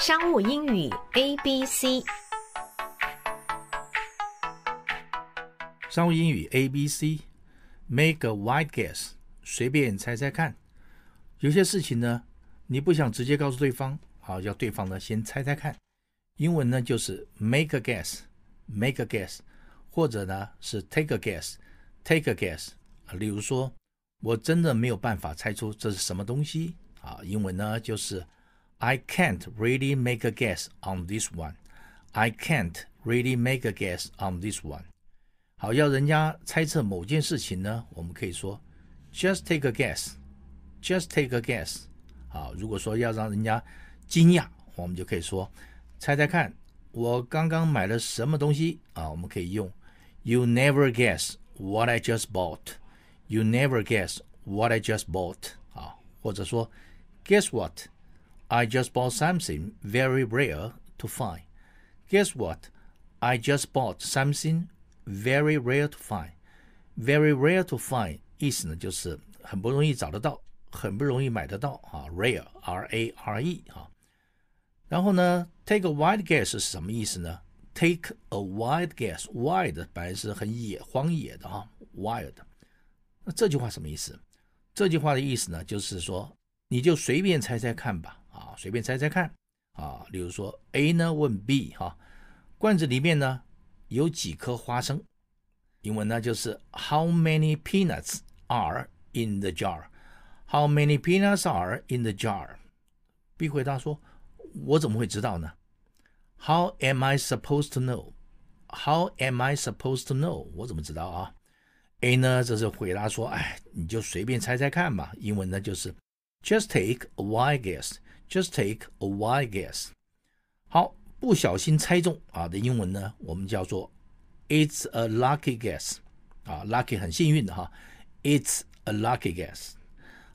商务英语 A B C，商务英语 A B C，make a wild guess，随便猜猜看。有些事情呢，你不想直接告诉对方，好，要对方呢先猜猜看。英文呢就是 make a guess，make a guess，或者呢是 take a guess，take a guess。啊，例如说，我真的没有办法猜出这是什么东西啊。英文呢就是 I can't really make a guess on this one。I can't really make a guess on this one。好，要人家猜测某件事情呢，我们可以说 just take a guess，just take a guess。好，如果说要让人家惊讶，我们就可以说猜猜看，我刚刚买了什么东西啊？我们可以用 You never guess what I just bought. You never guess what I just bought 啊，或者说 Guess what? I just bought something very rare to find. Guess what? I just bought something very rare to find. Very rare to find 意思呢就是很不容易找得到，很不容易买得到啊。Rare, R-A-R-E 啊。然后呢，take a wild guess 是什么意思呢？Take a wild guess，wild 本来是很野、荒野的哈，wild。那这句话什么意思？这句话的意思呢，就是说你就随便猜猜看吧，啊， 随便猜猜看啊。例如说，A 呢问 B 哈，罐子里面呢有几颗花生？英文呢就是 How many peanuts are in the jar？How many peanuts are in the jar？B 回答说。我怎么会知道呢？How am I supposed to know? How am I supposed to know? 我怎么知道啊？A 呢，这是回答说，哎，你就随便猜猜看吧。英文呢就是 Just take a wild guess. Just take a wild guess. 好，不小心猜中啊的英文呢，我们叫做 It's a lucky guess. 啊，lucky 很幸运的哈。It's a lucky guess.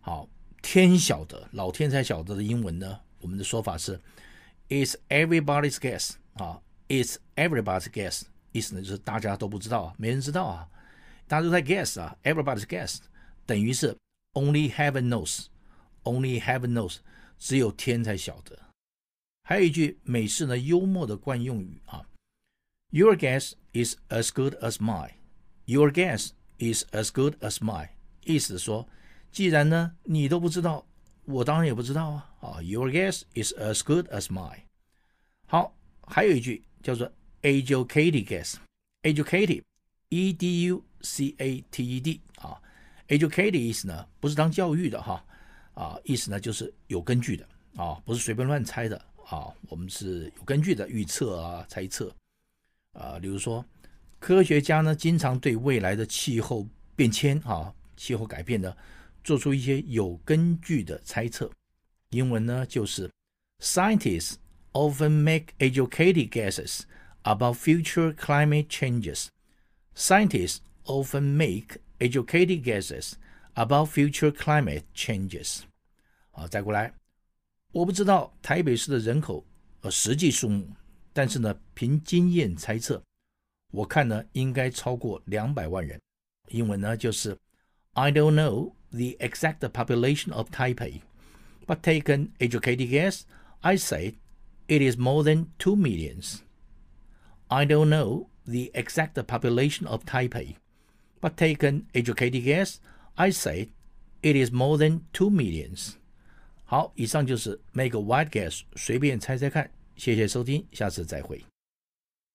好，天晓得，老天才晓得的英文呢？我们的说法是，It's everybody's guess 啊，It's everybody's guess，意思呢就是大家都不知道啊，没人知道啊，大家都在 guess 啊，everybody's guess 等于是 only heaven knows，only heaven knows， 只有天才晓得。还有一句美式呢幽默的惯用语啊，Your guess is as good as mine，Your guess is as good as mine，意思说，既然呢你都不知道。我当然也不知道啊啊！Your guess is as good as mine。好，还有一句叫做 educated guess，educated，e d u c a t e d 啊，educated 意思呢不是当教育的哈啊，意思呢就是有根据的啊，不是随便乱猜的啊，我们是有根据的预测啊、猜测啊，比如说科学家呢经常对未来的气候变迁啊、气候改变呢。做出一些有根据的猜测。英文呢就是 Scientists often make educated guesses about future climate changes. Scientists often make educated guesses about future climate changes. 好，再过来，我不知道台北市的人口呃实际数目，但是呢，凭经验猜测，我看呢应该超过两百万人。英文呢就是 I don't know the exact population of Taipei, but take an educated guess, I say it is more than 2 millions. I don't know the exact population of Taipei, but take an educated guess, I say it is more than 2 millions. 好，以上就是 make a wild guess，随便猜猜看。谢谢收听，下次再会。